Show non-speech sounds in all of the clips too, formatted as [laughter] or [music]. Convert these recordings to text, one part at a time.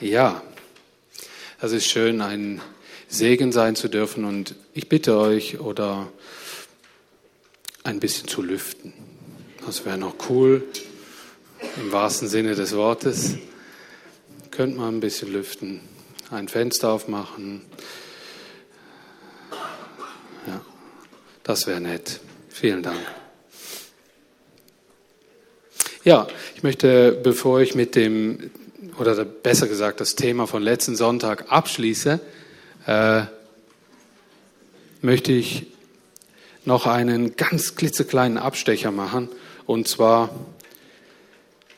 Ja, das ist schön, ein Segen sein zu dürfen und ich bitte euch, oder ein bisschen zu lüften. Das wäre noch cool, im wahrsten Sinne des Wortes. Könnt man ein bisschen lüften, ein Fenster aufmachen. Ja, das wäre nett. Vielen Dank. Ja, ich möchte, bevor ich mit dem, oder besser gesagt das Thema von letzten Sonntag abschließe, äh, möchte ich noch einen ganz klitzekleinen Abstecher machen. Und zwar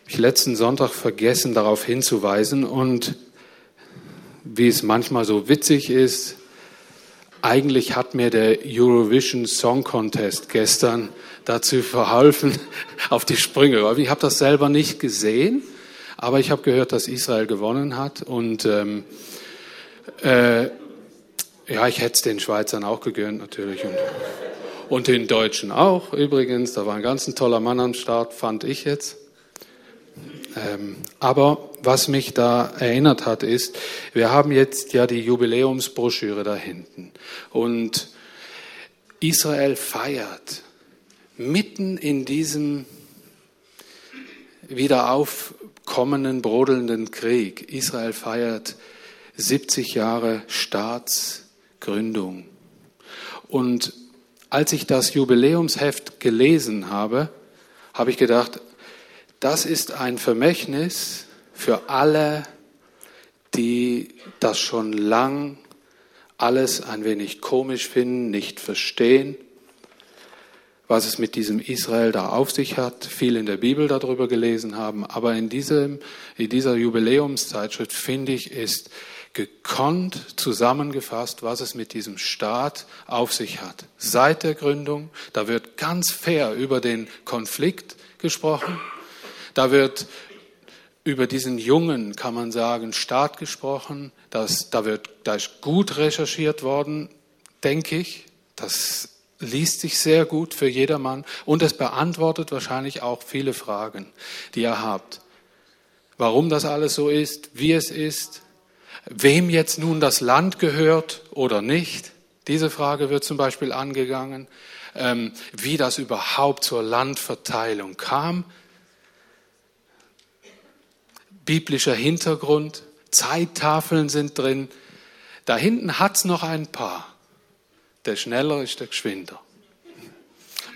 ich letzten Sonntag vergessen, darauf hinzuweisen. Und wie es manchmal so witzig ist, eigentlich hat mir der Eurovision Song Contest gestern dazu verholfen, [laughs] auf die Sprünge. Ich habe das selber nicht gesehen, aber ich habe gehört, dass Israel gewonnen hat. Und ähm, äh, ja, ich hätte es den Schweizern auch gegönnt natürlich. Und, und den Deutschen auch übrigens. Da war ein ganz toller Mann am Start, fand ich jetzt. Ähm, aber was mich da erinnert hat, ist, wir haben jetzt ja die Jubiläumsbroschüre da hinten. Und Israel feiert mitten in diesem wieder aufkommenden, brodelnden Krieg. Israel feiert 70 Jahre Staatsgründung. Und als ich das Jubiläumsheft gelesen habe, habe ich gedacht, das ist ein Vermächtnis für alle, die das schon lang alles ein wenig komisch finden, nicht verstehen was es mit diesem Israel da auf sich hat, viel in der Bibel darüber gelesen haben. Aber in, diesem, in dieser Jubiläumszeitschrift, finde ich, ist gekonnt zusammengefasst, was es mit diesem Staat auf sich hat. Seit der Gründung, da wird ganz fair über den Konflikt gesprochen. Da wird über diesen jungen, kann man sagen, Staat gesprochen. Das, da, wird, da ist gut recherchiert worden, denke ich. Das liest sich sehr gut für jedermann und es beantwortet wahrscheinlich auch viele Fragen, die ihr habt. Warum das alles so ist, wie es ist, wem jetzt nun das Land gehört oder nicht. Diese Frage wird zum Beispiel angegangen, ähm, wie das überhaupt zur Landverteilung kam. Biblischer Hintergrund, Zeittafeln sind drin. Da hinten hat's noch ein paar. Der schneller ist der geschwinder.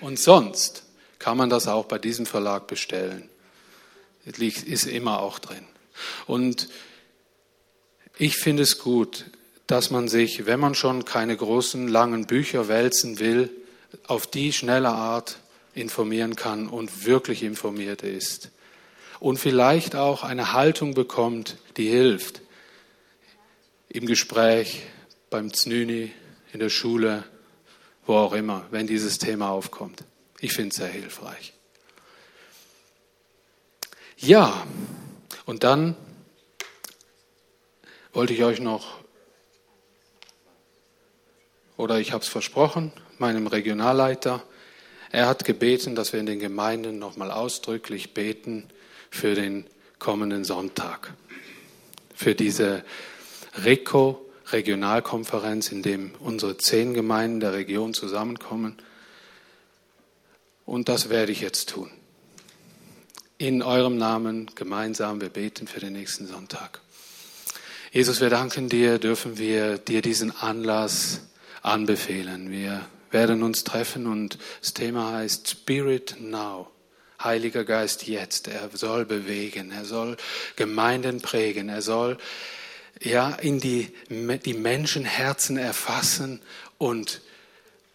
Und sonst kann man das auch bei diesem Verlag bestellen. Ist immer auch drin. Und ich finde es gut, dass man sich, wenn man schon keine großen, langen Bücher wälzen will, auf die schnelle Art informieren kann und wirklich informiert ist. Und vielleicht auch eine Haltung bekommt, die hilft. Im Gespräch, beim Znüni, in der Schule, wo auch immer, wenn dieses Thema aufkommt. Ich finde es sehr hilfreich. Ja, und dann wollte ich euch noch, oder ich habe es versprochen, meinem Regionalleiter, er hat gebeten, dass wir in den Gemeinden nochmal ausdrücklich beten für den kommenden Sonntag, für diese Reko Regionalkonferenz, in dem unsere zehn Gemeinden der Region zusammenkommen. Und das werde ich jetzt tun. In eurem Namen gemeinsam, wir beten für den nächsten Sonntag. Jesus, wir danken dir, dürfen wir dir diesen Anlass anbefehlen. Wir werden uns treffen und das Thema heißt Spirit Now. Heiliger Geist jetzt. Er soll bewegen, er soll Gemeinden prägen, er soll ja, in die, die Menschenherzen erfassen und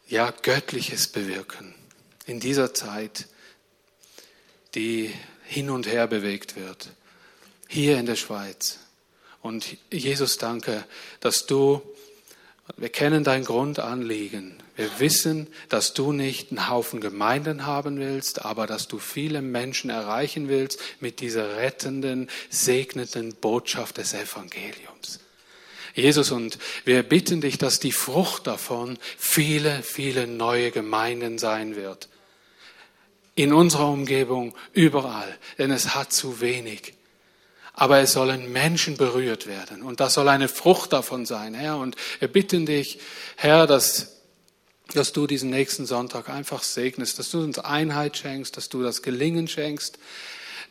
ja, Göttliches bewirken. In dieser Zeit, die hin und her bewegt wird. Hier in der Schweiz. Und Jesus, danke, dass du wir kennen dein Grundanliegen. Wir wissen, dass du nicht einen Haufen Gemeinden haben willst, aber dass du viele Menschen erreichen willst mit dieser rettenden, segnenden Botschaft des Evangeliums. Jesus, und wir bitten dich, dass die Frucht davon viele, viele neue Gemeinden sein wird. In unserer Umgebung, überall, denn es hat zu wenig. aber es sollen Menschen berührt werden. Und das soll eine Frucht davon sein, Herr. Und wir bitten dich, Herr, dass, dass du diesen nächsten Sonntag einfach segnest, dass du uns Einheit schenkst, dass du das Gelingen schenkst,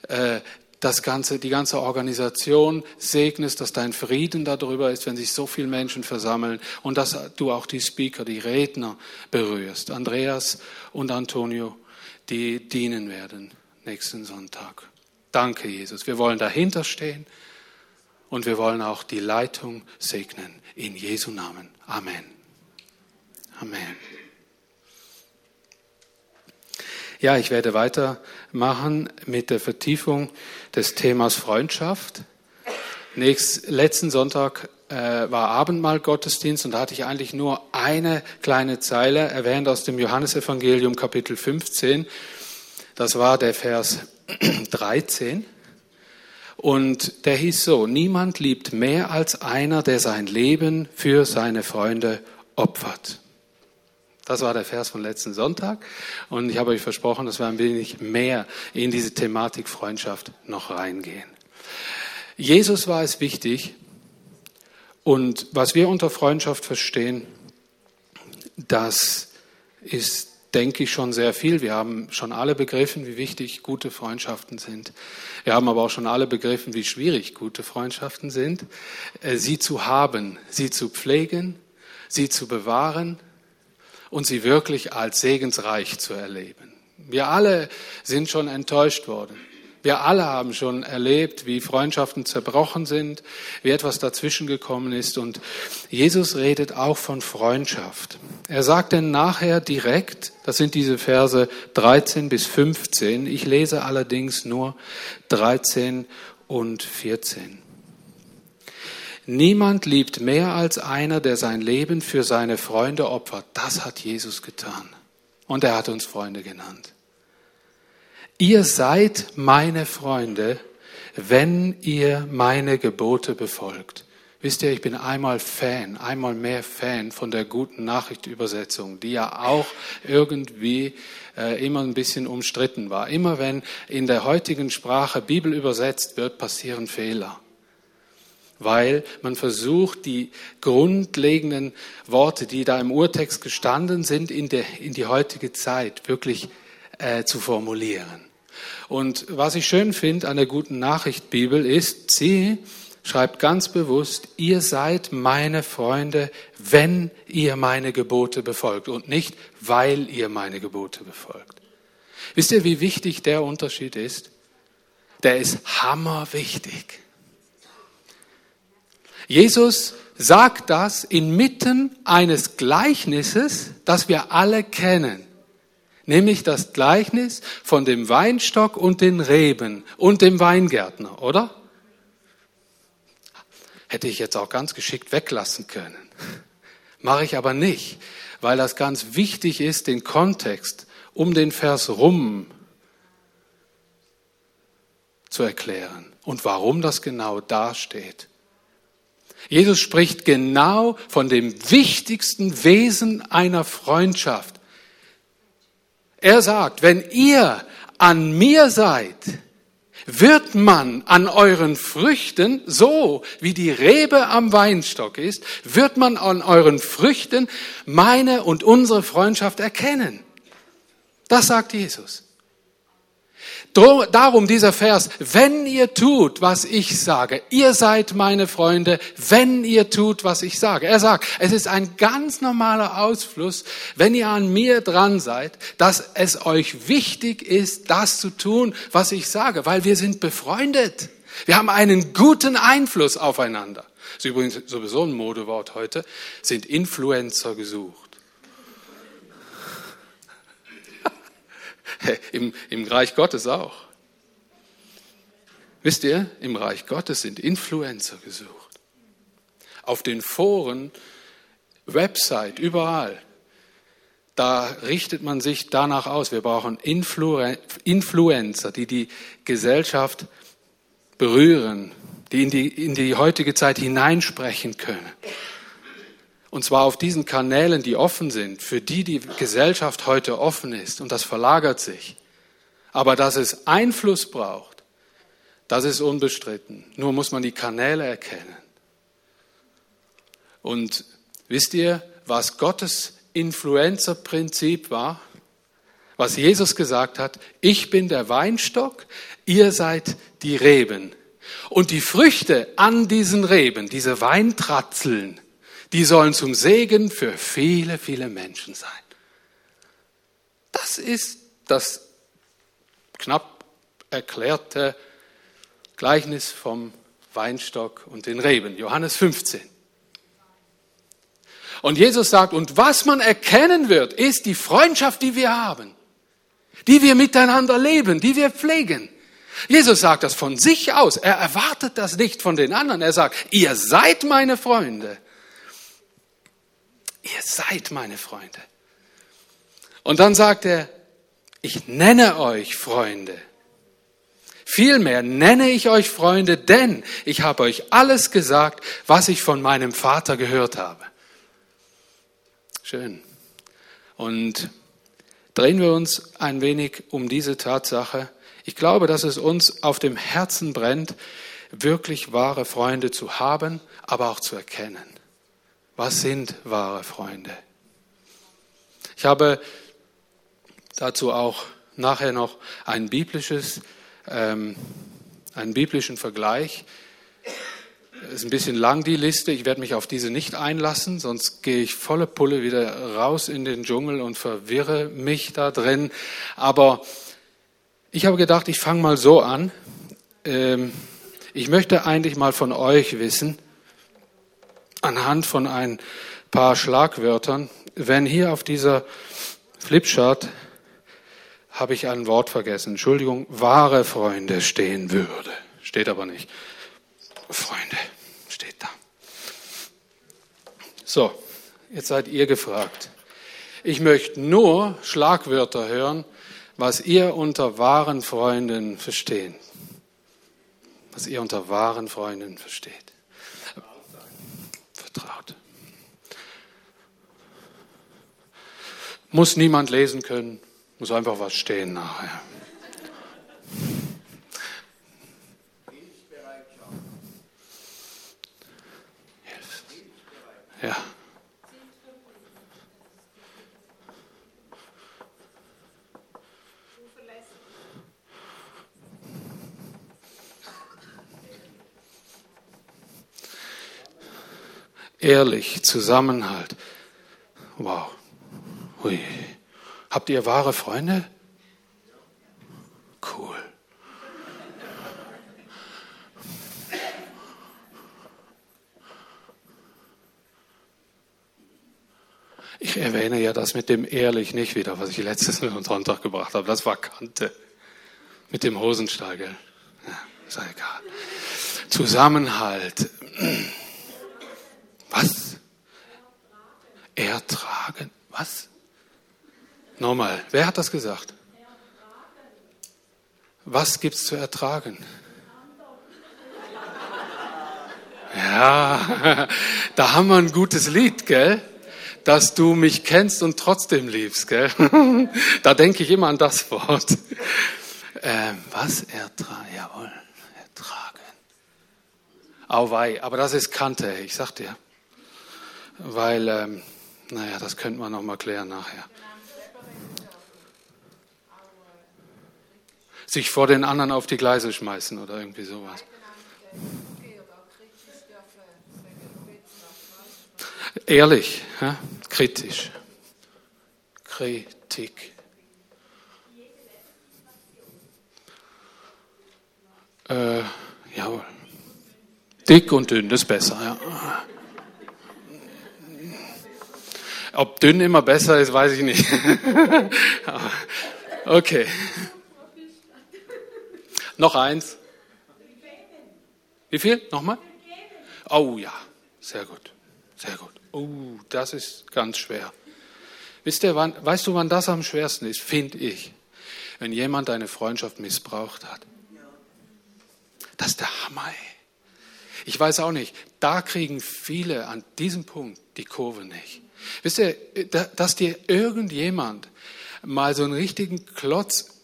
äh, das ganze, die ganze Organisation segnest, dass dein Frieden darüber ist, wenn sich so viele Menschen versammeln und dass du auch die Speaker, die Redner berührst. Andreas und Antonio, die dienen werden nächsten Sonntag. Danke, Jesus. Wir wollen dahinter stehen und wir wollen auch die Leitung segnen. In Jesu Namen. Amen. Amen. Ja, ich werde weitermachen mit der Vertiefung des Themas Freundschaft. Nächst, letzten Sonntag äh, war Abendmahl Gottesdienst und da hatte ich eigentlich nur eine kleine Zeile erwähnt aus dem Johannesevangelium Kapitel 15. Das war der Vers [clears throat] 13. Und der hieß so, niemand liebt mehr als einer, der sein Leben für seine Freunde opfert. Das war der Vers von letzten Sonntag. Und ich habe euch versprochen, dass wir ein wenig mehr in diese Thematik Freundschaft noch reingehen. Jesus war es wichtig. Und was wir unter Freundschaft verstehen, das ist denke ich, schon sehr viel. Wir haben schon alle begriffen, wie wichtig gute Freundschaften sind. Wir haben aber auch schon alle begriffen, wie schwierig gute Freundschaften sind. Äh, sie zu haben, sie zu pflegen, sie zu bewahren und sie wirklich als segensreich zu erleben. Wir alle sind schon enttäuscht worden. Wir alle haben schon erlebt, wie Freundschaften zerbrochen sind, wie etwas dazwischen gekommen ist. Und Jesus redet auch von Freundschaft. Er sagt denn nachher direkt, das sind diese Verse 13 bis 15, ich lese allerdings nur 13 und 14. Niemand liebt mehr als einer, der sein Leben für seine Freunde opfert. Das hat Jesus getan. Und er hat uns Freunde genannt. Ihr seid meine Freunde, wenn ihr meine Gebote befolgt. Wisst ihr, ich bin einmal Fan, einmal mehr Fan von der guten Nachrichtübersetzung, die ja auch irgendwie äh, immer ein bisschen umstritten war. Immer wenn in der heutigen Sprache Bibel übersetzt wird, passieren Fehler. Weil man versucht, die grundlegenden Worte, die da im Urtext gestanden sind, in, der, in die heutige Zeit wirklich äh, zu formulieren. Und was ich schön finde an der guten Nachricht Bibel ist, sie schreibt ganz bewusst, ihr seid meine Freunde, wenn ihr meine Gebote befolgt und nicht, weil ihr meine Gebote befolgt. Wisst ihr, wie wichtig der Unterschied ist? Der ist hammerwichtig. Jesus sagt das inmitten eines Gleichnisses, das wir alle kennen nämlich das Gleichnis von dem Weinstock und den Reben und dem Weingärtner, oder? Hätte ich jetzt auch ganz geschickt weglassen können. Mache ich aber nicht, weil das ganz wichtig ist, den Kontext um den Vers rum zu erklären und warum das genau dasteht. Jesus spricht genau von dem wichtigsten Wesen einer Freundschaft, er sagt, wenn ihr an mir seid, wird man an euren Früchten, so wie die Rebe am Weinstock ist, wird man an euren Früchten meine und unsere Freundschaft erkennen. Das sagt Jesus. Darum dieser Vers, wenn ihr tut, was ich sage, ihr seid meine Freunde, wenn ihr tut, was ich sage. Er sagt, es ist ein ganz normaler Ausfluss, wenn ihr an mir dran seid, dass es euch wichtig ist, das zu tun, was ich sage, weil wir sind befreundet. Wir haben einen guten Einfluss aufeinander. Das ist übrigens sowieso ein Modewort heute, sind Influencer gesucht. [laughs] Im, Im Reich Gottes auch. Wisst ihr, im Reich Gottes sind Influencer gesucht. Auf den Foren, Website, überall. Da richtet man sich danach aus. Wir brauchen Influencer, die die Gesellschaft berühren, die in die, in die heutige Zeit hineinsprechen können. Und zwar auf diesen Kanälen, die offen sind, für die die Gesellschaft heute offen ist. Und das verlagert sich. Aber dass es Einfluss braucht, Das ist unbestritten. Nur muss man die Kanäle erkennen. Und wisst ihr, was Gottes Influencer-Prinzip war? Was Jesus gesagt hat, ich bin der Weinstock, ihr seid die Reben. Und die Früchte an diesen Reben, diese Weintratzeln, die sollen zum Segen für viele, viele Menschen sein. Das ist das knapp erklärte Gleichnis vom Weinstock und den Reben, Johannes 15. Und Jesus sagt, und was man erkennen wird, ist die Freundschaft, die wir haben, die wir miteinander leben, die wir pflegen. Jesus sagt das von sich aus. Er erwartet das nicht von den anderen. Er sagt, ihr seid meine Freunde. Ihr seid meine Freunde. Und dann sagt er, ich nenne euch Freunde. Vielmehr nenne ich euch Freunde, denn ich habe euch alles gesagt, was ich von meinem Vater gehört habe. Schön. Und drehen wir uns ein wenig um diese Tatsache. Ich glaube, dass es uns auf dem Herzen brennt, wirklich wahre Freunde zu haben, aber auch zu erkennen. Was sind wahre Freunde? Ich habe dazu auch nachher noch ein biblisches, ähm, einen biblischen Vergleich. Ist ein bisschen lang die Liste. Ich werde mich auf diese nicht einlassen, sonst gehe ich volle Pulle wieder raus in den Dschungel und verwirre mich da drin. Aber ich habe gedacht, ich fange mal so an. Ähm, ich möchte eigentlich mal von euch wissen, anhand von ein paar Schlagwörtern. Wenn hier auf dieser Flipchart habe ich ein Wort vergessen, Entschuldigung, wahre Freunde stehen würde. Steht aber nicht. Freunde steht da. So, jetzt seid ihr gefragt. Ich möchte nur Schlagwörter hören, was ihr unter wahren Freunden versteht. Was ihr unter wahren Freunden versteht. Muss niemand lesen können, muss einfach was stehen nachher. Ja. Ehrlich, Zusammenhalt. Wow. Hui. Habt ihr wahre Freunde? Cool. Ich erwähne ja das mit dem ehrlich nicht wieder, was ich letztes Sonntag gebracht habe. Das war Kante. Mit dem Hosenstall, gell? Ja, ist ja egal. Zusammenhalt. Was? Ertragen. Was? Nochmal, wer hat das gesagt? Was gibt's zu ertragen? Ja, [laughs] da haben wir ein gutes Lied, gell? Dass du mich kennst und trotzdem liebst, gell? [laughs] Da denke ich immer an das Wort. Ähm, was ertragen? Jawohl, ertragen. Auwei, aber das ist Kante, ich sag dir. Weil, ähm, naja, das könnten wir noch mal klären nachher. sich vor den anderen auf die Gleise schmeißen oder irgendwie sowas. Ehrlich, ja? kritisch. Kritik. Äh, jawohl. Dick und dünn, das ist besser, ja. Ob dünn immer besser ist, weiß ich nicht. [laughs] okay. Noch eins. Wie viel? Nochmal? Oh ja, sehr gut, sehr gut. Oh, das ist ganz schwer. Wisst ihr, wann, weißt du, wann das am schwersten ist? Finde ich. Wenn jemand deine Freundschaft missbraucht hat. Das ist der Hammer. Ey. Ich weiß auch nicht, da kriegen viele an diesem Punkt die Kurve nicht. Wisst ihr, dass dir irgendjemand mal so einen richtigen Klotz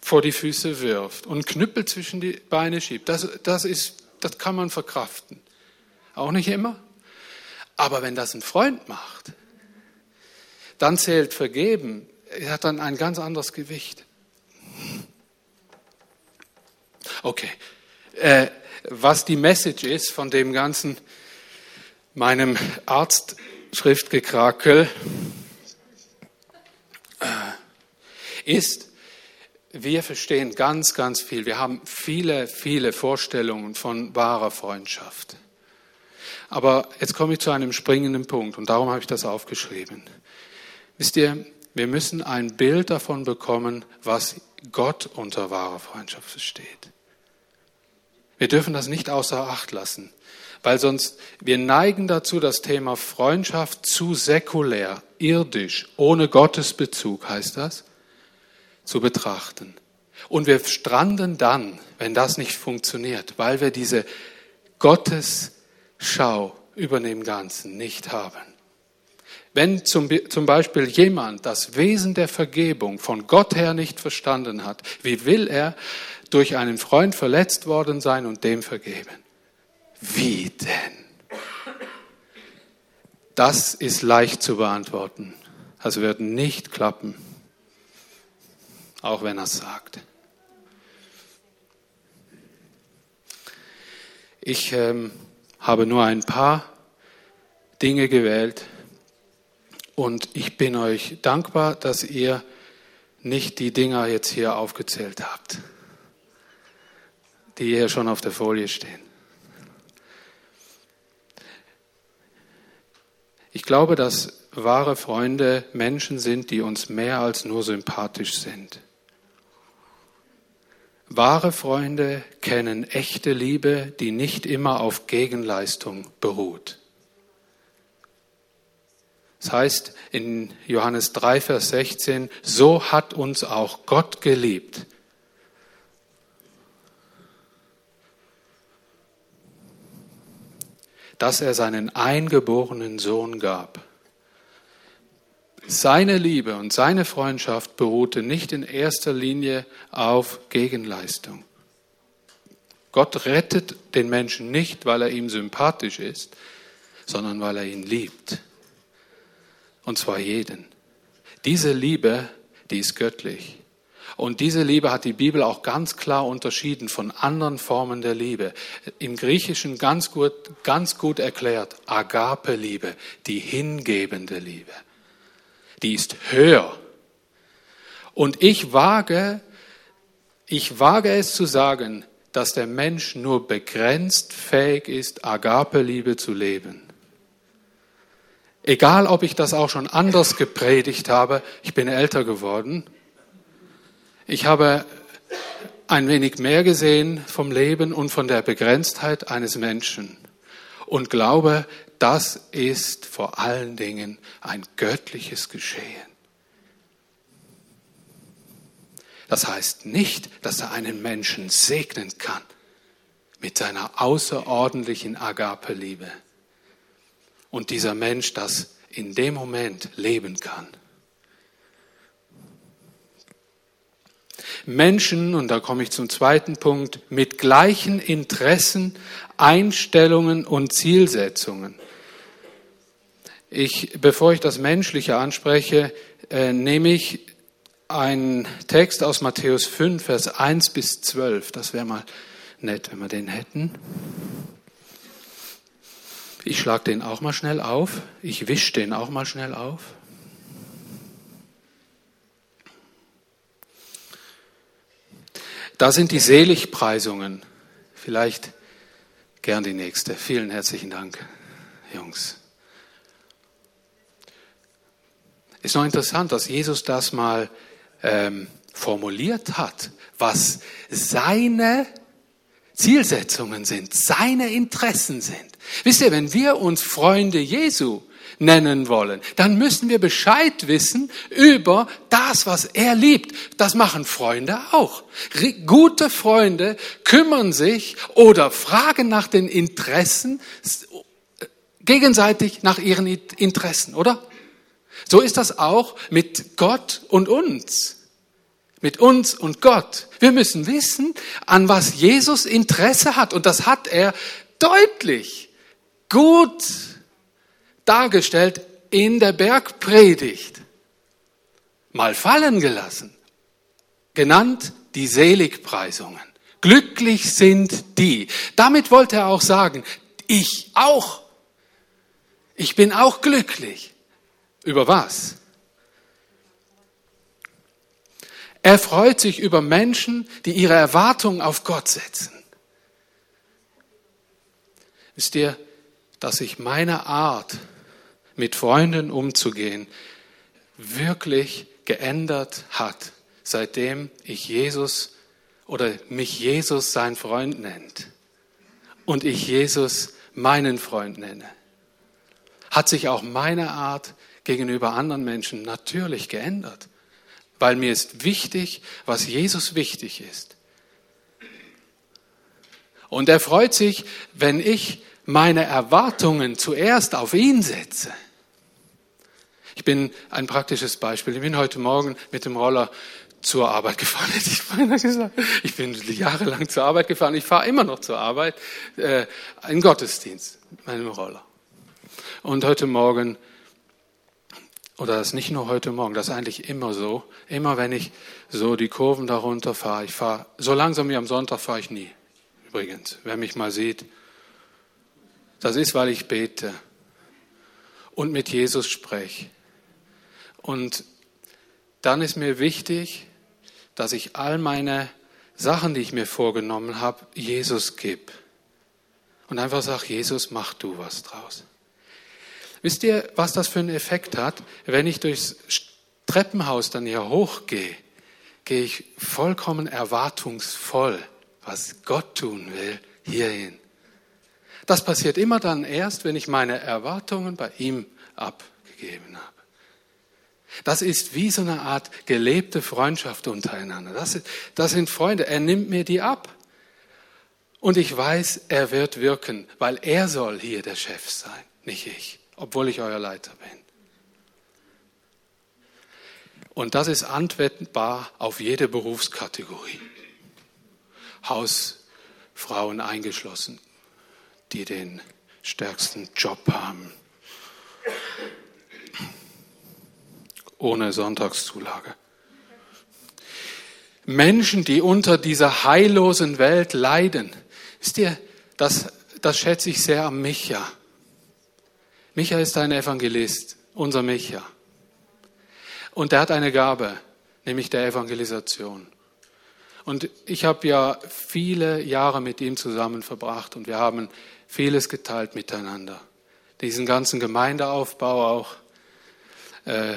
vor die Füße wirft und Knüppel zwischen die Beine schiebt, das, das, ist, das kann man verkraften. Auch nicht immer. Aber wenn das ein Freund macht, dann zählt Vergeben, er hat dann ein ganz anderes Gewicht. Okay, äh, was die Message ist von dem ganzen, meinem Arztschriftgekrakel, äh, ist, wir verstehen ganz, ganz viel. Wir haben viele, viele Vorstellungen von wahrer Freundschaft. Aber jetzt komme ich zu einem springenden Punkt und darum habe ich das aufgeschrieben. Wisst ihr, wir müssen ein Bild davon bekommen, was Gott unter wahrer Freundschaft versteht. Wir dürfen das nicht außer Acht lassen, weil sonst wir neigen dazu, das Thema Freundschaft zu säkulär, irdisch, ohne Gottesbezug heißt das, zu betrachten. Und wir stranden dann, wenn das nicht funktioniert, weil wir diese Gottesschau über dem Ganzen nicht haben. Wenn zum, zum Beispiel jemand das Wesen der Vergebung von Gott her nicht verstanden hat, wie will er durch einen Freund verletzt worden sein und dem vergeben? Wie denn? Das ist leicht zu beantworten. Das wird nicht klappen auch wenn er es sagt. Ich ähm, habe nur ein paar Dinge gewählt und ich bin euch dankbar, dass ihr nicht die Dinger jetzt hier aufgezählt habt, die hier schon auf der Folie stehen. Ich glaube, dass wahre Freunde Menschen sind, die uns mehr als nur sympathisch sind. Wahre Freunde kennen echte Liebe, die nicht immer auf Gegenleistung beruht. Das heißt in Johannes 3, Vers 16, so hat uns auch Gott geliebt. Dass er seinen eingeborenen Sohn gab seine Liebe und seine Freundschaft beruhte nicht in erster Linie auf Gegenleistung. Gott rettet den Menschen nicht, weil er ihm sympathisch ist, sondern weil er ihn liebt. Und zwar jeden. Diese Liebe, die ist göttlich. Und diese Liebe hat die Bibel auch ganz klar unterschieden von anderen Formen der Liebe. Im Griechischen ganz gut, ganz gut erklärt, Agape-Liebe, die hingebende Liebe die ist höher. Und ich wage, ich wage es zu sagen, dass der Mensch nur begrenzt fähig ist, Agape-Liebe zu leben. Egal, ob ich das auch schon anders gepredigt habe, ich bin älter geworden. Ich habe ein wenig mehr gesehen vom Leben und von der Begrenztheit eines Menschen und glaube, das ist vor allen Dingen ein göttliches Geschehen. Das heißt nicht, dass er einen Menschen segnen kann mit seiner außerordentlichen Agape-Liebe und dieser Mensch das in dem Moment leben kann. Menschen, und da komme ich zum zweiten Punkt, mit gleichen Interessen, Einstellungen und Zielsetzungen ich, bevor ich das Menschliche anspreche, äh, nehme ich einen Text aus Matthäus 5, Vers 1 bis 12. Das wäre mal nett, wenn wir den hätten. Ich schlage den auch mal schnell auf. Ich wische den auch mal schnell auf. Da sind die Seligpreisungen. Vielleicht gern die nächste. Vielen herzlichen Dank, Jungs. Ist noch interessant, dass Jesus das mal ähm, formuliert hat, was seine Zielsetzungen sind, seine Interessen sind. Wisst ihr, wenn wir uns Freunde Jesu nennen wollen, dann müssen wir Bescheid wissen über das, was er liebt. Das machen Freunde auch. Gute Freunde kümmern sich oder fragen nach den Interessen, gegenseitig nach ihren Interessen, oder? So ist das auch mit Gott und uns. Mit uns und Gott. Wir müssen wissen, an was Jesus Interesse hat. Und das hat er deutlich, gut dargestellt in der Bergpredigt. Mal fallen gelassen. Genannt die Seligpreisungen. Glücklich sind die. Damit wollte er auch sagen, ich auch. Ich bin auch glücklich. Über was? Er freut sich über Menschen, die ihre Erwartungen auf Gott setzen. Wisst ihr, dass sich meine Art, mit Freunden umzugehen, wirklich geändert hat, seitdem ich Jesus oder mich Jesus sein Freund nennt und ich Jesus meinen Freund nenne, hat sich auch meine Art gegenüber anderen Menschen natürlich geändert weil mir ist wichtig, was Jesus wichtig ist. Und er freut sich, wenn ich meine Erwartungen zuerst auf ihn setze. Ich bin ein praktisches Beispiel. Ich bin heute Morgen mit dem Roller zur Arbeit gefahren, [laughs] hätte ich beinahe gesagt. Ich bin jahrelang zur Arbeit gefahren. Ich fahre immer noch zur Arbeit, äh, in Gottesdienst mit meinem Roller. Und heute Morgen oder das ist nicht nur heute Morgen, das ist eigentlich immer so. Immer wenn ich so die Kurven darunter fahre, ich fahre, so langsam wie am Sonntag fahre ich nie. Übrigens, wer mich mal sieht, das ist, weil ich bete und mit Jesus spreche. Und dann ist mir wichtig, dass ich all meine Sachen, die ich mir vorgenommen habe, Jesus gebe. Und einfach sage, Jesus, mach du was draus. Wisst ihr, was das für einen Effekt hat? Wenn ich durchs Treppenhaus dann hier hochgehe, gehe ich vollkommen erwartungsvoll, was Gott tun will, hierhin. Das passiert immer dann erst, wenn ich meine Erwartungen bei ihm abgegeben habe. Das ist wie so eine Art gelebte Freundschaft untereinander. Das, ist, das sind Freunde. Er nimmt mir die ab. Und ich weiß, er wird wirken, weil er soll hier der Chef sein, nicht ich obwohl ich euer Leiter bin. Und das ist anwendbar auf jede Berufskategorie. Hausfrauen eingeschlossen, die den stärksten Job haben, ohne Sonntagszulage. Menschen, die unter dieser heillosen Welt leiden. Wisst ihr, das, das schätze ich sehr am Micha. Micha ist ein Evangelist, unser Micha. Und er hat eine Gabe, nämlich der Evangelisation. Und ich habe ja viele Jahre mit ihm zusammen verbracht und wir haben vieles geteilt miteinander. Diesen ganzen Gemeindeaufbau auch, äh,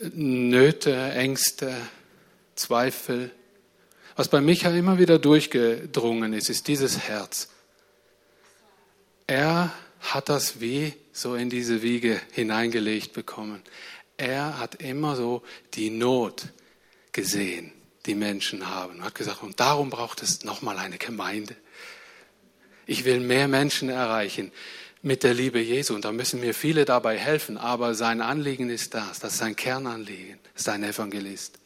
Nöte, Ängste, Zweifel. Was bei Micha immer wieder durchgedrungen ist, ist dieses Herz. Er hat das wie so in diese Wiege hineingelegt bekommen. Er hat immer so die Not gesehen, die Menschen haben. Er hat gesagt, und darum braucht es nochmal eine Gemeinde. Ich will mehr Menschen erreichen mit der Liebe Jesu. Und da müssen mir viele dabei helfen. Aber sein Anliegen ist das. Das ist sein Kernanliegen. Das ist ein Evangelist.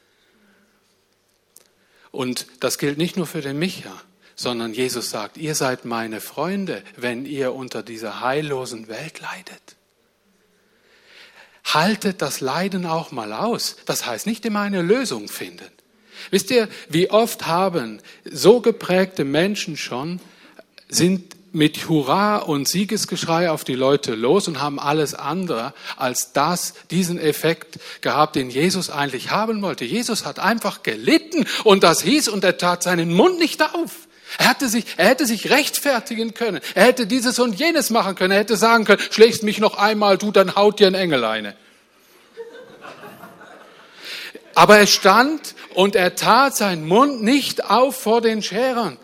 Und das gilt nicht nur für den Micha sondern Jesus sagt, ihr seid meine Freunde, wenn ihr unter dieser heillosen Welt leidet. Haltet das Leiden auch mal aus. Das heißt nicht immer eine Lösung finden. Wisst ihr, wie oft haben so geprägte Menschen schon, sind mit Hurra und Siegesgeschrei auf die Leute los und haben alles andere als das, diesen Effekt gehabt, den Jesus eigentlich haben wollte. Jesus hat einfach gelitten und das hieß und er tat seinen Mund nicht auf. Er hätte, sich, er hätte sich rechtfertigen können. Er hätte dieses und jenes machen können. Er hätte sagen können, schlägst mich noch einmal, du, dann haut dir ein Engel eine. Aber er stand und er tat seinen Mund nicht auf vor den Scherern.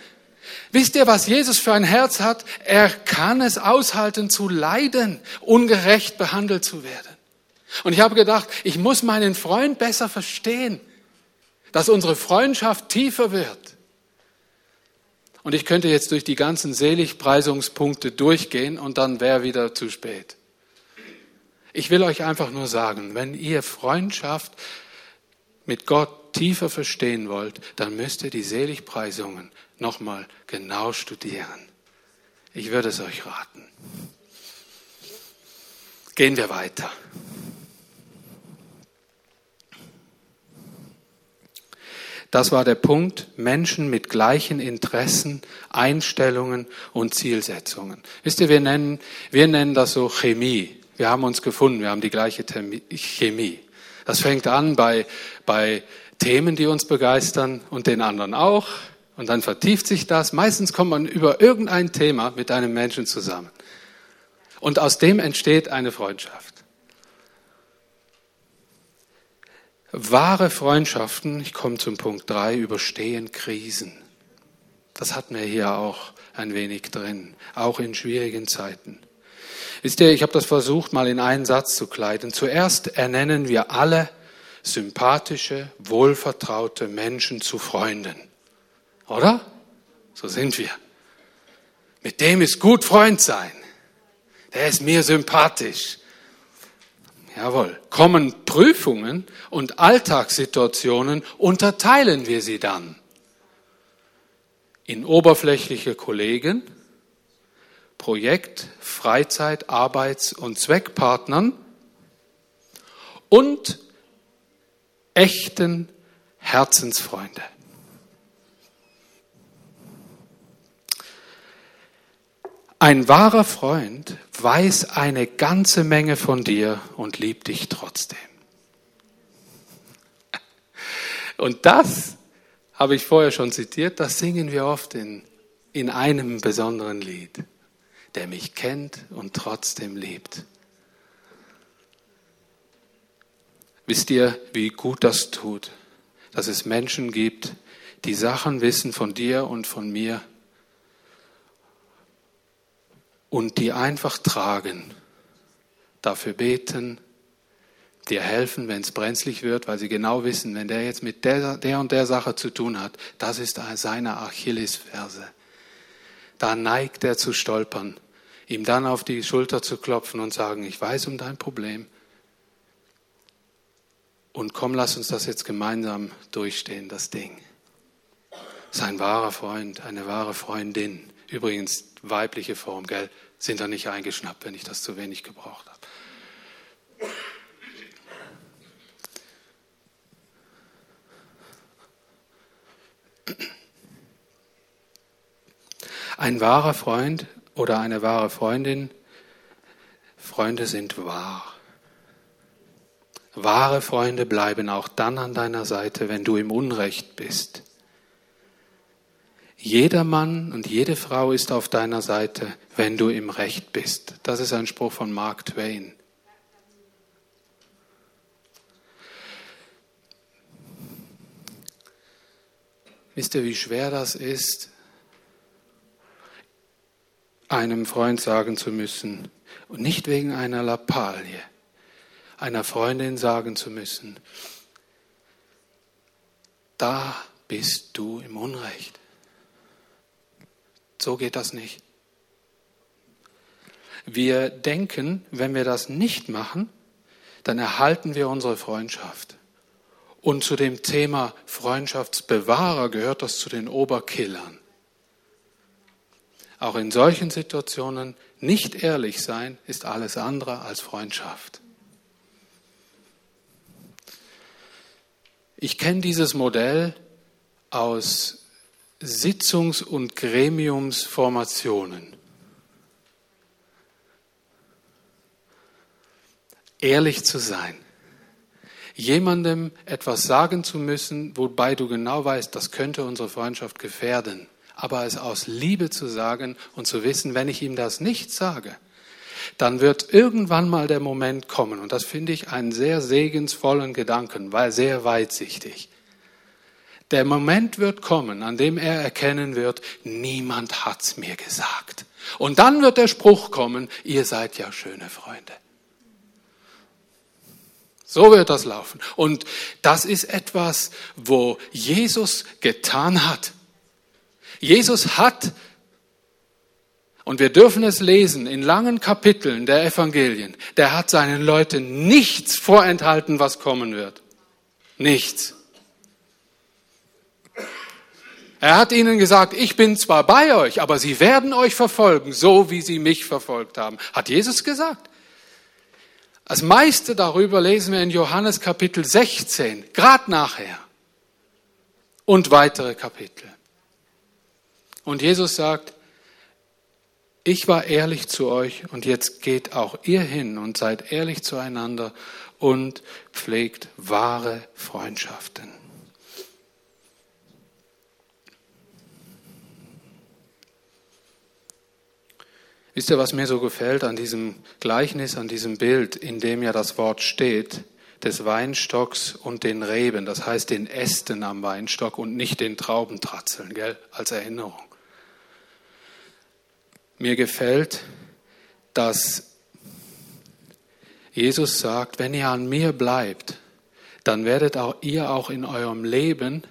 Wisst ihr, was Jesus für ein Herz hat? Er kann es aushalten zu leiden, ungerecht behandelt zu werden. Und ich habe gedacht, ich muss meinen Freund besser verstehen, dass unsere Freundschaft tiefer wird. Und ich könnte jetzt durch die ganzen Seligpreisungspunkte durchgehen und dann wäre wieder zu spät. Ich will euch einfach nur sagen, wenn ihr Freundschaft mit Gott tiefer verstehen wollt, dann müsst ihr die Seligpreisungen nochmal genau studieren. Ich würde es euch raten. Gehen wir weiter. Das war der Punkt, Menschen mit gleichen Interessen, Einstellungen und Zielsetzungen. Wisst ihr, wir nennen, wir nennen das so Chemie. Wir haben uns gefunden, wir haben die gleiche Chemie. Das fängt an bei, bei Themen, die uns begeistern und den anderen auch. Und dann vertieft sich das. Meistens kommt man über irgendein Thema mit einem Menschen zusammen. Und aus dem entsteht eine Freundschaft. Wahre Freundschaften, ich komme zum Punkt drei, überstehen Krisen. Das hatten wir hier auch ein wenig drin, auch in schwierigen Zeiten. Wisst ihr, ich habe das versucht mal in einen Satz zu kleiden. Zuerst ernennen wir alle sympathische, wohlvertraute Menschen zu Freunden. Oder? So sind wir. Mit dem ist gut Freund sein. Der ist mir sympathisch. Jawohl. Kommen Prüfungen und Alltagssituationen, unterteilen wir sie dann in oberflächliche Kollegen, Projekt-, Freizeit-, Arbeits- und Zweckpartnern und echten Herzensfreunde. Ein wahrer Freund weiß eine ganze Menge von dir und liebt dich trotzdem. Und das habe ich vorher schon zitiert, das singen wir oft in, in einem besonderen Lied, der mich kennt und trotzdem liebt. Wisst ihr, wie gut das tut, dass es Menschen gibt, die Sachen wissen von dir und von mir, und die einfach tragen, dafür beten, dir helfen, wenn es brenzlig wird, weil sie genau wissen, wenn der jetzt mit der, der und der Sache zu tun hat, das ist seine Achillesferse. Da neigt er zu stolpern, ihm dann auf die Schulter zu klopfen und sagen, ich weiß um dein Problem. Und komm, lass uns das jetzt gemeinsam durchstehen, das Ding. Sein wahrer Freund, eine wahre Freundin. Übrigens, weibliche Form, gell? Sind da nicht eingeschnappt, wenn ich das zu wenig gebraucht habe. Ein wahrer Freund oder eine wahre Freundin, Freunde sind wahr. Wahre Freunde bleiben auch dann an deiner Seite, wenn du im Unrecht bist. Jeder Mann und jede Frau ist auf deiner Seite, wenn du im Recht bist. Das ist ein Spruch von Mark Twain. Wisst ihr, wie schwer das ist, einem Freund sagen zu müssen, und nicht wegen einer Lappalie, einer Freundin sagen zu müssen, da bist du im Unrecht. So geht das nicht. Wir denken, wenn wir das nicht machen, dann erhalten wir unsere Freundschaft. Und zu dem Thema Freundschaftsbewahrer gehört das zu den Oberkillern. Auch in solchen Situationen nicht ehrlich sein ist alles andere als Freundschaft. Ich kenne dieses Modell aus Sitzungs- und Gremiumsformationen. Ehrlich zu sein. Jemandem etwas sagen zu müssen, wobei du genau weißt, das könnte unsere Freundschaft gefährden. Aber es aus Liebe zu sagen und zu wissen, wenn ich ihm das nicht sage, dann wird irgendwann mal der Moment kommen. Und das finde ich einen sehr segensvollen Gedanken, weil sehr weitsichtig. Der Moment wird kommen, an dem er erkennen wird, niemand hat's mir gesagt. Und dann wird der Spruch kommen, ihr seid ja schöne Freunde. So wird das laufen. Und das ist etwas, wo Jesus getan hat. Jesus hat, und wir dürfen es lesen in langen Kapiteln der Evangelien, der hat seinen Leuten nichts vorenthalten, was kommen wird. Nichts. Er hat ihnen gesagt, ich bin zwar bei euch, aber sie werden euch verfolgen, so wie sie mich verfolgt haben. Hat Jesus gesagt. Das meiste darüber lesen wir in Johannes Kapitel 16, gerade nachher. Und weitere Kapitel. Und Jesus sagt, ich war ehrlich zu euch und jetzt geht auch ihr hin und seid ehrlich zueinander und pflegt wahre Freundschaften. Wisst ihr, was mir so gefällt an diesem Gleichnis, an diesem Bild, in dem ja das Wort steht, des Weinstocks und den Reben, das heißt den Ästen am Weinstock und nicht den Traubentratzeln, gell, als Erinnerung. Mir gefällt, dass Jesus sagt, wenn ihr an mir bleibt, dann werdet auch ihr auch in eurem Leben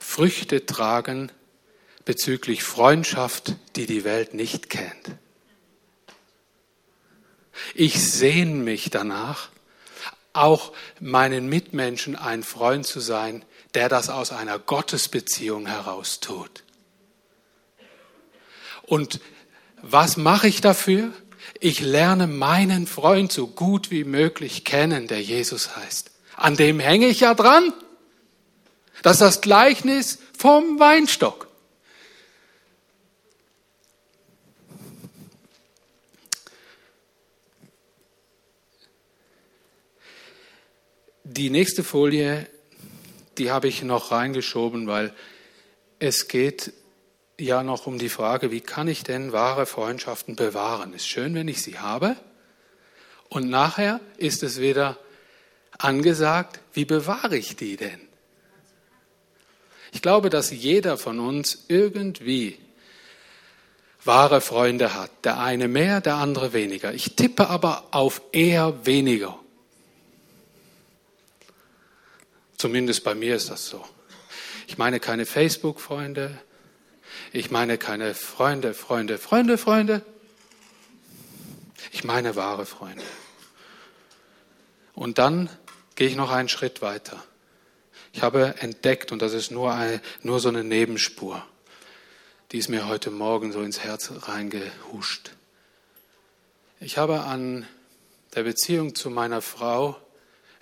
Früchte tragen bezüglich Freundschaft, die die Welt nicht kennt. Ich sehne mich danach, auch meinen Mitmenschen ein Freund zu sein, der das aus einer Gottesbeziehung heraus tut. Und was mache ich dafür? Ich lerne meinen Freund so gut wie möglich kennen, der Jesus heißt. An dem hänge ich ja dran. Das ist das Gleichnis vom Weinstock. Die nächste Folie, die habe ich noch reingeschoben, weil es geht ja noch um die Frage, wie kann ich denn wahre Freundschaften bewahren? Ist schön, wenn ich sie habe. Und nachher ist es wieder angesagt, wie bewahre ich die denn? Ich glaube, dass jeder von uns irgendwie wahre Freunde hat. Der eine mehr, der andere weniger. Ich tippe aber auf eher weniger. Zumindest bei mir ist das so. Ich meine keine Facebook-Freunde. Ich meine keine Freunde, Freunde, Freunde, Freunde. Ich meine wahre Freunde. Und dann gehe ich noch einen Schritt weiter. Ich habe entdeckt, und das ist nur, eine, nur so eine Nebenspur, die ist mir heute Morgen so ins Herz reingehuscht. Ich habe an der Beziehung zu meiner Frau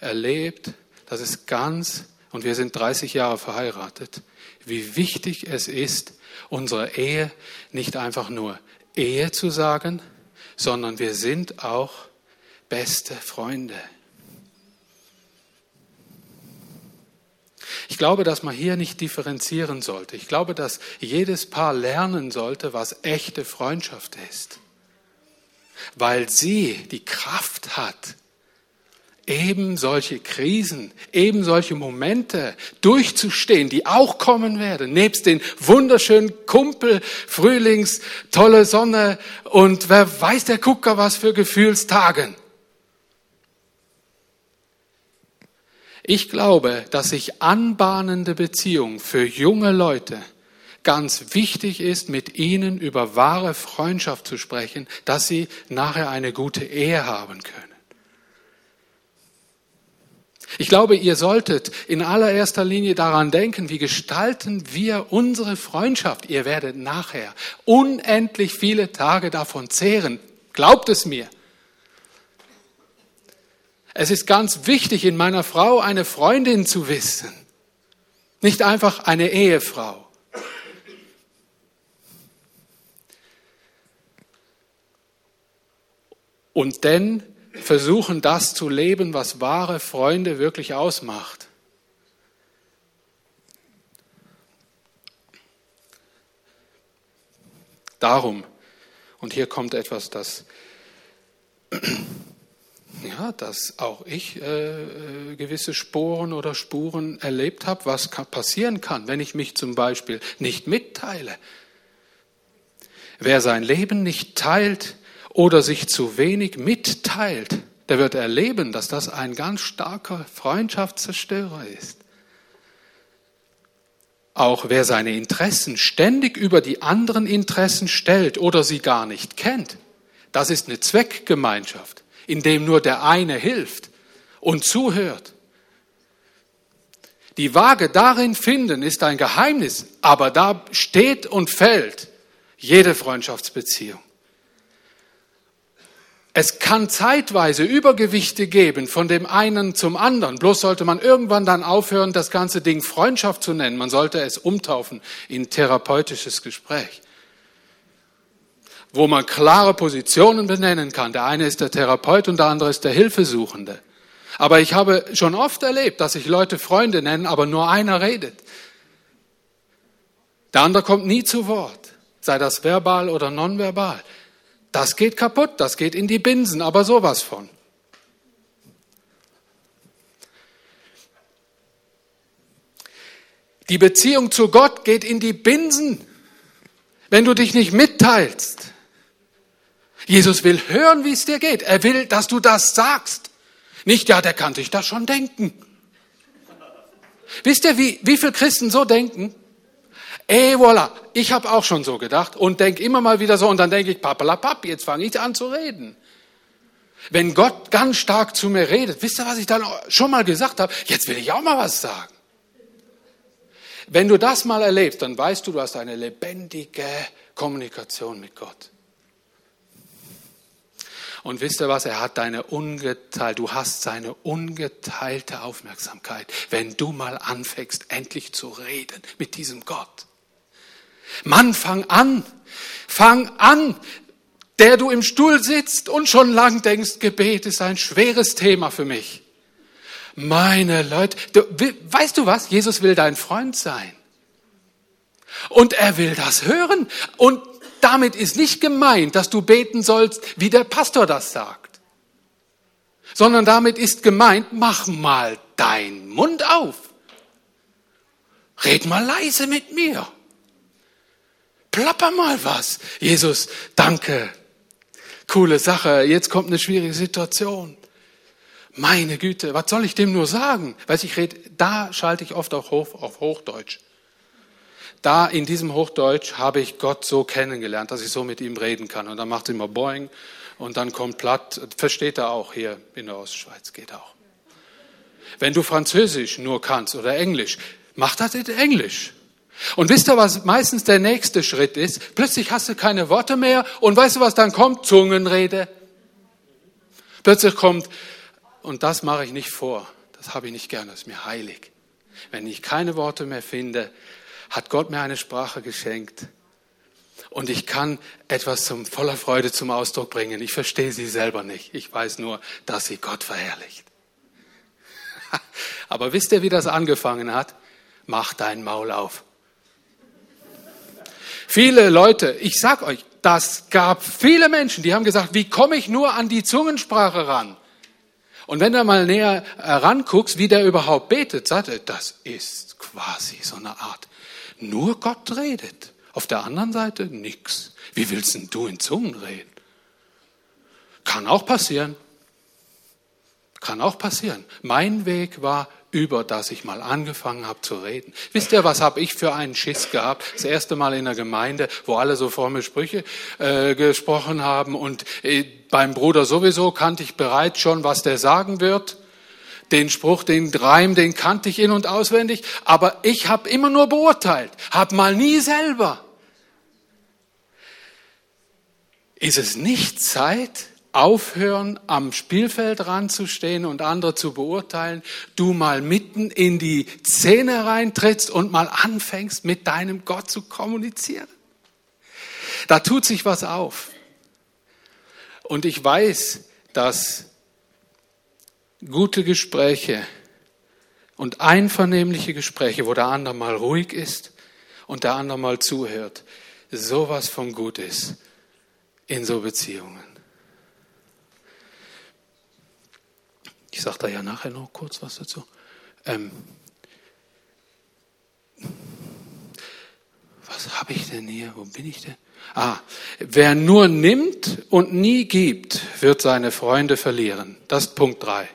erlebt, das ist ganz, und wir sind 30 Jahre verheiratet, wie wichtig es ist, unsere Ehe nicht einfach nur Ehe zu sagen, sondern wir sind auch beste Freunde. Ich glaube, dass man hier nicht differenzieren sollte. Ich glaube, dass jedes Paar lernen sollte, was echte Freundschaft ist. Weil sie die Kraft hat, eben solche Krisen, eben solche Momente durchzustehen, die auch kommen werden, nebst den wunderschönen Kumpel, Frühlings, tolle Sonne und wer weiß der Gucker was für Gefühlstagen. Ich glaube, dass sich anbahnende Beziehung für junge Leute ganz wichtig ist, mit ihnen über wahre Freundschaft zu sprechen, dass sie nachher eine gute Ehe haben können. Ich glaube, ihr solltet in allererster Linie daran denken, wie gestalten wir unsere Freundschaft. Ihr werdet nachher unendlich viele Tage davon zehren. Glaubt es mir. Es ist ganz wichtig, in meiner Frau eine Freundin zu wissen, nicht einfach eine Ehefrau. Und denn versuchen, das zu leben, was wahre Freunde wirklich ausmacht. Darum, und hier kommt etwas, das, [clears throat] ja, dass auch ich äh, äh, gewisse Sporen oder Spuren erlebt habe, was kann, passieren kann, wenn ich mich zum Beispiel nicht mitteile. Wer sein Leben nicht teilt, oder sich zu wenig mitteilt, der wird erleben, dass das ein ganz starker Freundschaftszerstörer ist. Auch wer seine Interessen ständig über die anderen Interessen stellt oder sie gar nicht kennt, das ist eine Zweckgemeinschaft, in dem nur der eine hilft und zuhört. Die Waage darin finden ist ein Geheimnis, aber da steht und fällt jede Freundschaftsbeziehung. Es kann zeitweise Übergewichte geben von dem einen zum anderen. Bloß sollte man irgendwann dann aufhören, das ganze Ding Freundschaft zu nennen. Man sollte es umtaufen in therapeutisches Gespräch, wo man klare Positionen benennen kann. Der eine ist der Therapeut und der andere ist der Hilfesuchende. Aber ich habe schon oft erlebt, dass sich Leute Freunde nennen, aber nur einer redet. Der andere kommt nie zu Wort, sei das verbal oder nonverbal. Das geht kaputt, das geht in die Binsen, aber sowas von. Die Beziehung zu Gott geht in die Binsen, wenn du dich nicht mitteilst. Jesus will hören, wie es dir geht. Er will, dass du das sagst. Nicht, ja, der kann sich das schon denken. Wisst ihr, wie, wie viele Christen so denken? Eh, voilà, ich habe auch schon so gedacht und denke immer mal wieder so und dann denke ich, papalapap, jetzt fange ich an zu reden. Wenn Gott ganz stark zu mir redet, wisst ihr, was ich dann schon mal gesagt habe? Jetzt will ich auch mal was sagen. Wenn du das mal erlebst, dann weißt du, du hast eine lebendige Kommunikation mit Gott. Und wisst ihr was? Er hat deine ungeteilte, du hast seine ungeteilte Aufmerksamkeit, wenn du mal anfängst, endlich zu reden mit diesem Gott. Mann, fang an, fang an, der du im Stuhl sitzt und schon lang denkst, Gebet ist ein schweres Thema für mich. Meine Leute, du, weißt du was? Jesus will dein Freund sein. Und er will das hören. Und damit ist nicht gemeint, dass du beten sollst, wie der Pastor das sagt. Sondern damit ist gemeint, mach mal deinen Mund auf. Red mal leise mit mir. Plapper mal was. Jesus, danke. Coole Sache. Jetzt kommt eine schwierige Situation. Meine Güte, was soll ich dem nur sagen? Weiß ich rede, da schalte ich oft auch hoch, auf Hochdeutsch. Da in diesem Hochdeutsch habe ich Gott so kennengelernt, dass ich so mit ihm reden kann. Und dann macht er immer Boing und dann kommt platt. Versteht er auch hier in der Ostschweiz, geht auch. Wenn du Französisch nur kannst oder Englisch, mach das in Englisch. Und wisst ihr, was meistens der nächste Schritt ist? Plötzlich hast du keine Worte mehr und weißt du, was dann kommt? Zungenrede. Plötzlich kommt, und das mache ich nicht vor, das habe ich nicht gern, das ist mir heilig. Wenn ich keine Worte mehr finde, hat Gott mir eine Sprache geschenkt und ich kann etwas zum, voller Freude zum Ausdruck bringen. Ich verstehe sie selber nicht. Ich weiß nur, dass sie Gott verherrlicht. [laughs] Aber wisst ihr, wie das angefangen hat? Mach dein Maul auf. Viele Leute, ich sag euch, das gab viele Menschen, die haben gesagt, wie komme ich nur an die Zungensprache ran? Und wenn du mal näher ranguckst, wie der überhaupt betet, sagt er, das ist quasi so eine Art, nur Gott redet. Auf der anderen Seite nix. Wie willst denn du in Zungen reden? Kann auch passieren. Kann auch passieren. Mein Weg war über das ich mal angefangen habe zu reden. Wisst ihr, was habe ich für einen Schiss gehabt? Das erste Mal in der Gemeinde, wo alle so fromme Sprüche äh, gesprochen haben und äh, beim Bruder sowieso kannte ich bereits schon, was der sagen wird. Den Spruch, den Reim, den kannte ich in und auswendig, aber ich habe immer nur beurteilt, habe mal nie selber. Ist es nicht Zeit, aufhören, am Spielfeld ranzustehen und andere zu beurteilen, du mal mitten in die Szene reintrittst und mal anfängst, mit deinem Gott zu kommunizieren. Da tut sich was auf. Und ich weiß, dass gute Gespräche und einvernehmliche Gespräche, wo der andere mal ruhig ist und der andere mal zuhört, sowas von gut ist in so Beziehungen. Ich sage da ja nachher noch kurz was dazu. Ähm, was habe ich denn hier? Wo bin ich denn? Ah, wer nur nimmt und nie gibt, wird seine Freunde verlieren. Das ist Punkt drei.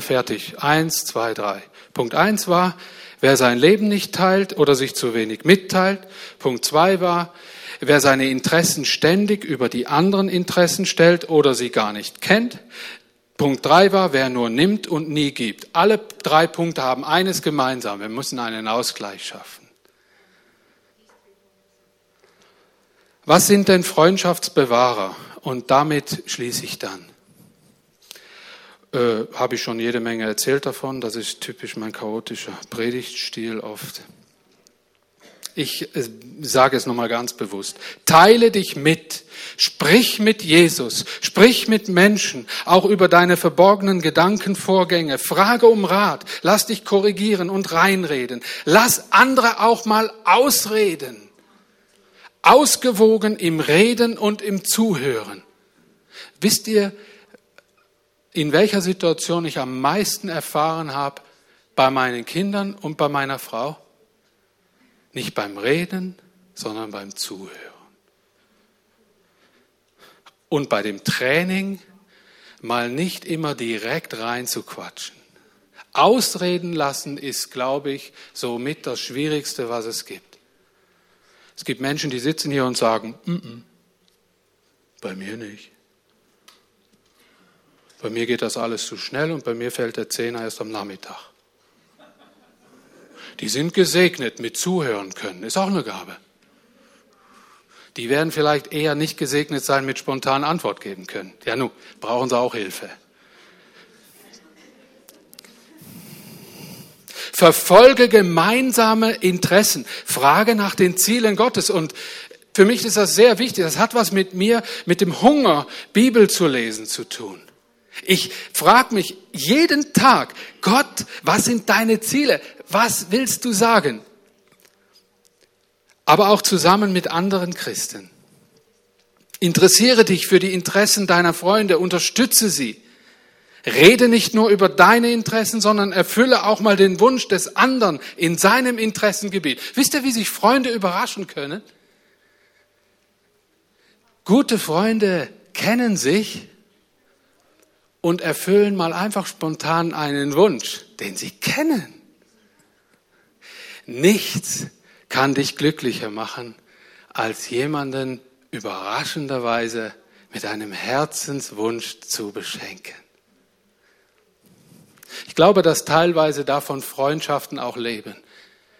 Fertig. Eins, zwei, drei. Punkt eins war, wer sein Leben nicht teilt oder sich zu wenig mitteilt. Punkt zwei war, wer seine Interessen ständig über die anderen Interessen stellt oder sie gar nicht kennt. Punkt drei war, wer nur nimmt und nie gibt. Alle drei Punkte haben eines gemeinsam. Wir müssen einen Ausgleich schaffen. Was sind denn Freundschaftsbewahrer? Und damit schließe ich dann. Äh, Habe ich schon jede Menge erzählt davon. Das ist typisch mein chaotischer Predigtstil oft. Ich äh, sage es nochmal ganz bewusst. Teile dich mit. Sprich mit Jesus. Sprich mit Menschen. Auch über deine verborgenen Gedankenvorgänge. Frage um Rat. Lass dich korrigieren und reinreden. Lass andere auch mal ausreden. Ausgewogen im Reden und im Zuhören. Wisst ihr, in welcher Situation ich am meisten erfahren habe bei meinen Kindern und bei meiner Frau? Nicht beim Reden, sondern beim Zuhören. Und bei dem Training mal nicht immer direkt reinzuquatschen. Ausreden lassen ist, glaube ich, somit das Schwierigste, was es gibt. Es gibt Menschen, die sitzen hier und sagen, mm -mm, bei mir nicht. Bei mir geht das alles zu schnell und bei mir fällt der Zehner erst am Nachmittag. Die sind gesegnet mit zuhören können, ist auch eine Gabe. Die werden vielleicht eher nicht gesegnet sein mit spontanen Antwort geben können. Ja, nun, brauchen sie auch Hilfe. Verfolge gemeinsame Interessen. Frage nach den Zielen Gottes. Und für mich ist das sehr wichtig. Das hat was mit mir, mit dem Hunger, Bibel zu lesen zu tun. Ich frage mich jeden Tag, Gott, was sind deine Ziele? Was willst du sagen? Aber auch zusammen mit anderen Christen. Interessiere dich für die Interessen deiner Freunde, unterstütze sie. Rede nicht nur über deine Interessen, sondern erfülle auch mal den Wunsch des anderen in seinem Interessengebiet. Wisst ihr, wie sich Freunde überraschen können? Gute Freunde kennen sich und erfüllen mal einfach spontan einen Wunsch, den sie kennen. Nichts kann dich glücklicher machen, als jemanden überraschenderweise mit einem Herzenswunsch zu beschenken. Ich glaube, dass teilweise davon Freundschaften auch leben,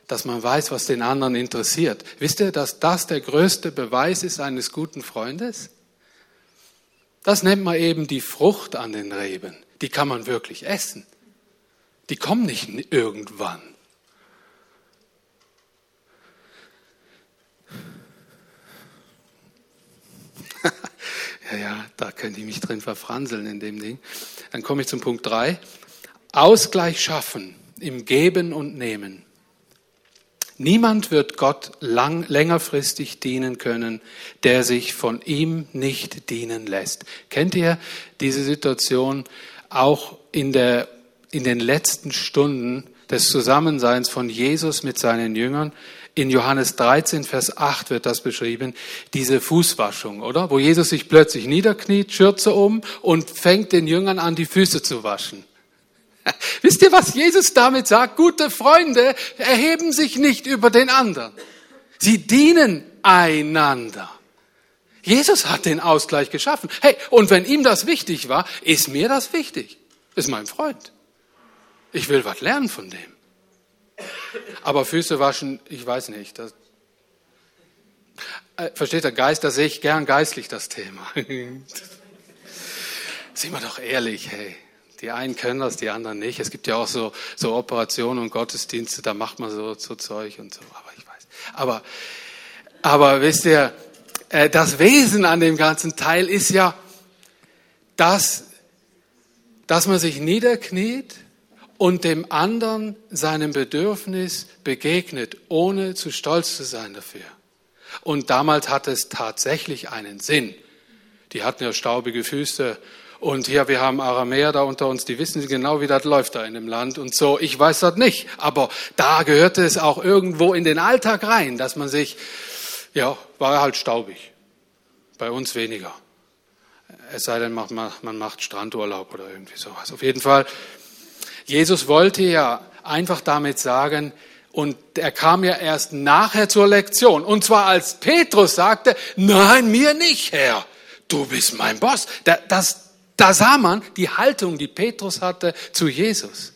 dass man weiß, was den anderen interessiert. Wisst ihr, dass das der größte Beweis ist eines guten Freundes? Das nennt man eben die Frucht an den Reben. Die kann man wirklich essen. Die kommen nicht irgendwann. Ja, ja, da könnte ich mich drin verfranseln in dem Ding. Dann komme ich zum Punkt 3. Ausgleich schaffen im Geben und Nehmen. Niemand wird Gott lang, längerfristig dienen können, der sich von ihm nicht dienen lässt. Kennt ihr diese Situation auch in, der, in den letzten Stunden des Zusammenseins von Jesus mit seinen Jüngern? In Johannes 13, Vers 8 wird das beschrieben, diese Fußwaschung, oder? Wo Jesus sich plötzlich niederkniet, Schürze um und fängt den Jüngern an, die Füße zu waschen. [laughs] Wisst ihr, was Jesus damit sagt? Gute Freunde erheben sich nicht über den anderen. Sie dienen einander. Jesus hat den Ausgleich geschaffen. Hey, und wenn ihm das wichtig war, ist mir das wichtig. Ist mein Freund. Ich will was lernen von dem. Aber Füße waschen, ich weiß nicht. Das, äh, versteht der Geist, da sehe ich gern geistlich das Thema. [laughs] Sind wir doch ehrlich, hey. Die einen können das, die anderen nicht. Es gibt ja auch so, so Operationen und Gottesdienste, da macht man so, so Zeug und so. Aber ich weiß. Aber, aber wisst ihr, äh, das Wesen an dem ganzen Teil ist ja, dass, dass man sich niederkniet und dem anderen seinem Bedürfnis begegnet, ohne zu stolz zu sein dafür. Und damals hatte es tatsächlich einen Sinn. Die hatten ja staubige Füße und hier, wir haben Aramäer da unter uns, die wissen genau, wie das läuft da in dem Land und so. Ich weiß das nicht, aber da gehörte es auch irgendwo in den Alltag rein, dass man sich, ja, war halt staubig. Bei uns weniger. Es sei denn, man macht Strandurlaub oder irgendwie sowas. Auf jeden Fall, Jesus wollte ja einfach damit sagen, und er kam ja erst nachher zur Lektion. Und zwar als Petrus sagte, nein, mir nicht, Herr. Du bist mein Boss. Das, Da sah man die Haltung, die Petrus hatte zu Jesus.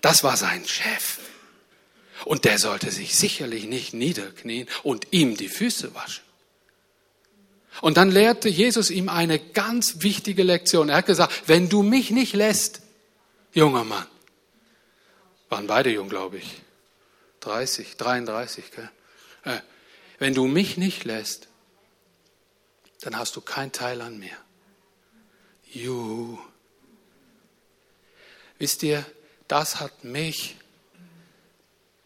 Das war sein Chef. Und der sollte sich sicherlich nicht niederknien und ihm die Füße waschen. Und dann lehrte Jesus ihm eine ganz wichtige Lektion. Er hat gesagt, wenn du mich nicht lässt, junger Mann, waren beide jung, glaube ich, 30, 33, gell? Äh, wenn du mich nicht lässt, dann hast du kein Teil an mir. Juhu. Wisst ihr, das hat mich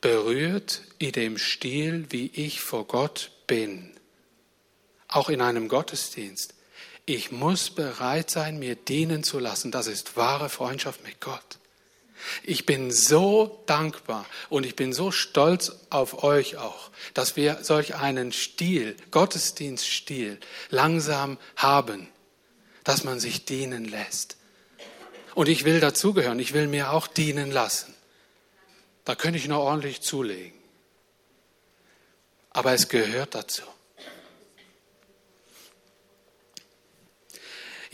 berührt in dem Stil, wie ich vor Gott bin. Auch in einem Gottesdienst. Ich muss bereit sein, mir dienen zu lassen. Das ist wahre Freundschaft mit Gott. Ich bin so dankbar und ich bin so stolz auf euch auch, dass wir solch einen Stil, Gottesdienststil, langsam haben, dass man sich dienen lässt. Und ich will dazugehören, ich will mir auch dienen lassen. Da könnte ich noch ordentlich zulegen. Aber es gehört dazu.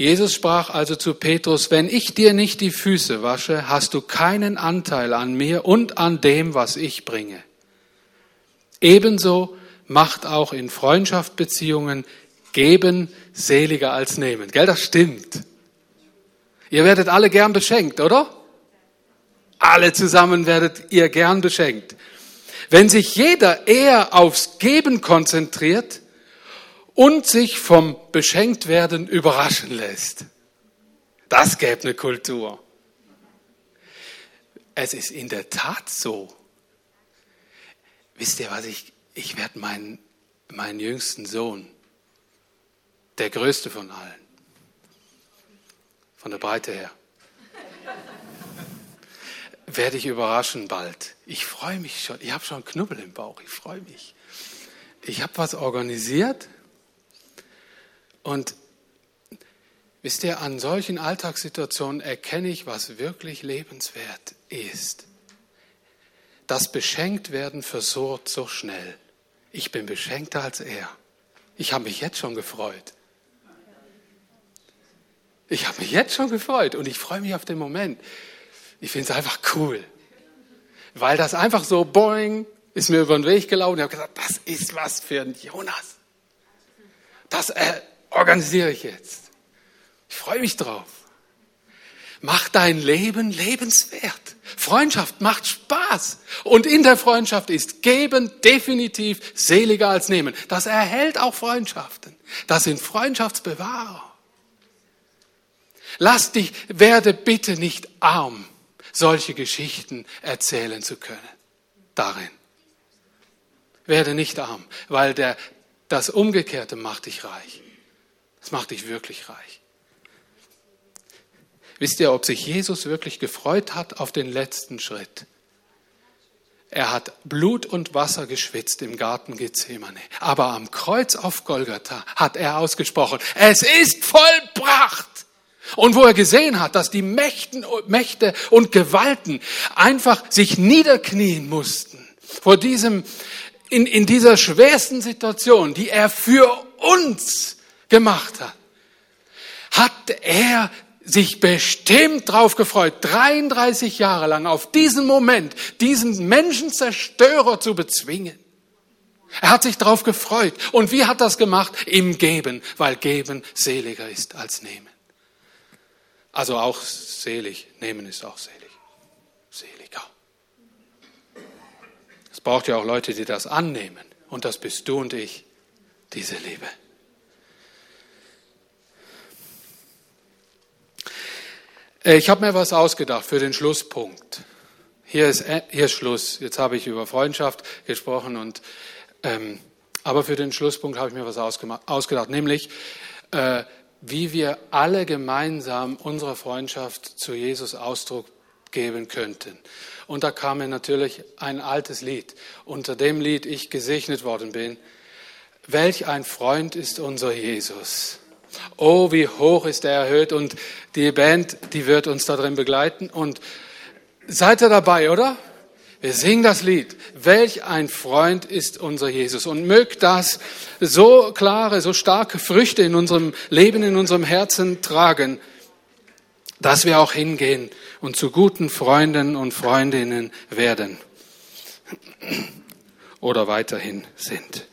Jesus sprach also zu Petrus, wenn ich dir nicht die Füße wasche, hast du keinen Anteil an mir und an dem, was ich bringe. Ebenso macht auch in Freundschaftsbeziehungen geben seliger als nehmen. Gell, das stimmt. Ihr werdet alle gern beschenkt, oder? Alle zusammen werdet ihr gern beschenkt. Wenn sich jeder eher aufs Geben konzentriert, und sich vom Beschenktwerden überraschen lässt. Das gäbe eine Kultur. Es ist in der Tat so. Wisst ihr was, ich, ich werde meinen, meinen jüngsten Sohn, der größte von allen, von der Breite her, [laughs] werde ich überraschen bald. Ich freue mich schon, ich habe schon Knubbel im Bauch, ich freue mich. Ich habe was organisiert und wisst ihr, an solchen Alltagssituationen erkenne ich, was wirklich lebenswert ist. Das Beschenktwerden versurrt so schnell. Ich bin beschenkter als er. Ich habe mich jetzt schon gefreut. Ich habe mich jetzt schon gefreut und ich freue mich auf den Moment. Ich finde es einfach cool. Weil das einfach so, boing, ist mir über den Weg gelaufen. Ich habe gesagt, das ist was für ein Jonas. Das, äh, organisiere ich jetzt. Ich freue mich drauf. Mach dein Leben lebenswert. Freundschaft macht Spaß. Und in der Freundschaft ist Geben definitiv seliger als Nehmen. Das erhält auch Freundschaften. Das sind Freundschaftsbewahrer. Lass dich, werde bitte nicht arm, solche Geschichten erzählen zu können. Darin. Werde nicht arm, weil der, das Umgekehrte macht dich reich. Das macht dich wirklich reich. Wisst ihr, ob sich Jesus wirklich gefreut hat auf den letzten Schritt? Er hat Blut und Wasser geschwitzt im Garten Gethsemane. Aber am Kreuz auf Golgatha hat er ausgesprochen, es ist vollbracht. Und wo er gesehen hat, dass die Mächten, Mächte und Gewalten einfach sich niederknien mussten vor diesem, in, in dieser schwersten Situation, die er für uns gemacht hat, hat er sich bestimmt drauf gefreut, 33 Jahre lang auf diesen Moment, diesen Menschenzerstörer zu bezwingen. Er hat sich drauf gefreut. Und wie hat das gemacht? Im Geben, weil Geben seliger ist als Nehmen. Also auch selig, Nehmen ist auch selig. Seliger. Es braucht ja auch Leute, die das annehmen. Und das bist du und ich, diese Liebe. Ich habe mir was ausgedacht für den Schlusspunkt. Hier ist, äh, hier ist Schluss. Jetzt habe ich über Freundschaft gesprochen und ähm, aber für den Schlusspunkt habe ich mir was ausgedacht, nämlich äh, wie wir alle gemeinsam unserer Freundschaft zu Jesus Ausdruck geben könnten. Und da kam mir natürlich ein altes Lied, unter dem Lied ich gesegnet worden bin. Welch ein Freund ist unser Jesus. Oh, wie hoch ist er erhöht und die Band, die wird uns da drin begleiten und seid ihr dabei, oder? Wir singen das Lied. Welch ein Freund ist unser Jesus. Und mögt das so klare, so starke Früchte in unserem Leben, in unserem Herzen tragen. dass wir auch hingehen und zu guten Freunden und Freundinnen werden oder weiterhin sind.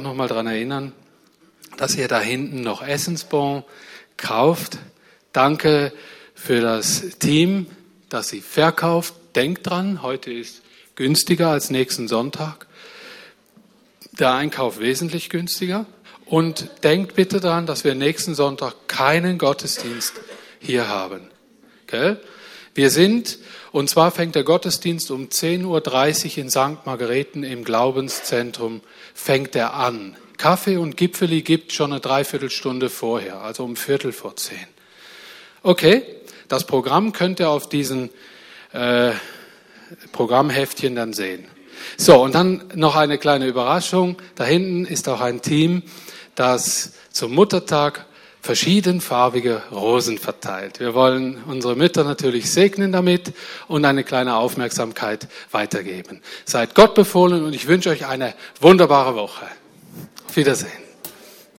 Einfach noch mal daran erinnern, dass ihr da hinten noch Essensbon kauft. Danke für das Team, das sie verkauft. Denkt dran, heute ist günstiger als nächsten Sonntag. Der Einkauf wesentlich günstiger. Und denkt bitte daran, dass wir nächsten Sonntag keinen Gottesdienst hier haben. Gell? Wir sind, und zwar fängt der Gottesdienst um 10.30 Uhr in St. Margareten im Glaubenszentrum fängt er an. Kaffee und Gipfeli gibt schon eine Dreiviertelstunde vorher, also um Viertel vor zehn. Okay, das Programm könnt ihr auf diesen äh, Programmheftchen dann sehen. So, und dann noch eine kleine Überraschung. Da hinten ist auch ein Team, das zum Muttertag verschiedenfarbige Rosen verteilt. Wir wollen unsere Mütter natürlich segnen damit und eine kleine Aufmerksamkeit weitergeben. Seid Gott befohlen und ich wünsche euch eine wunderbare Woche. Auf Wiedersehen.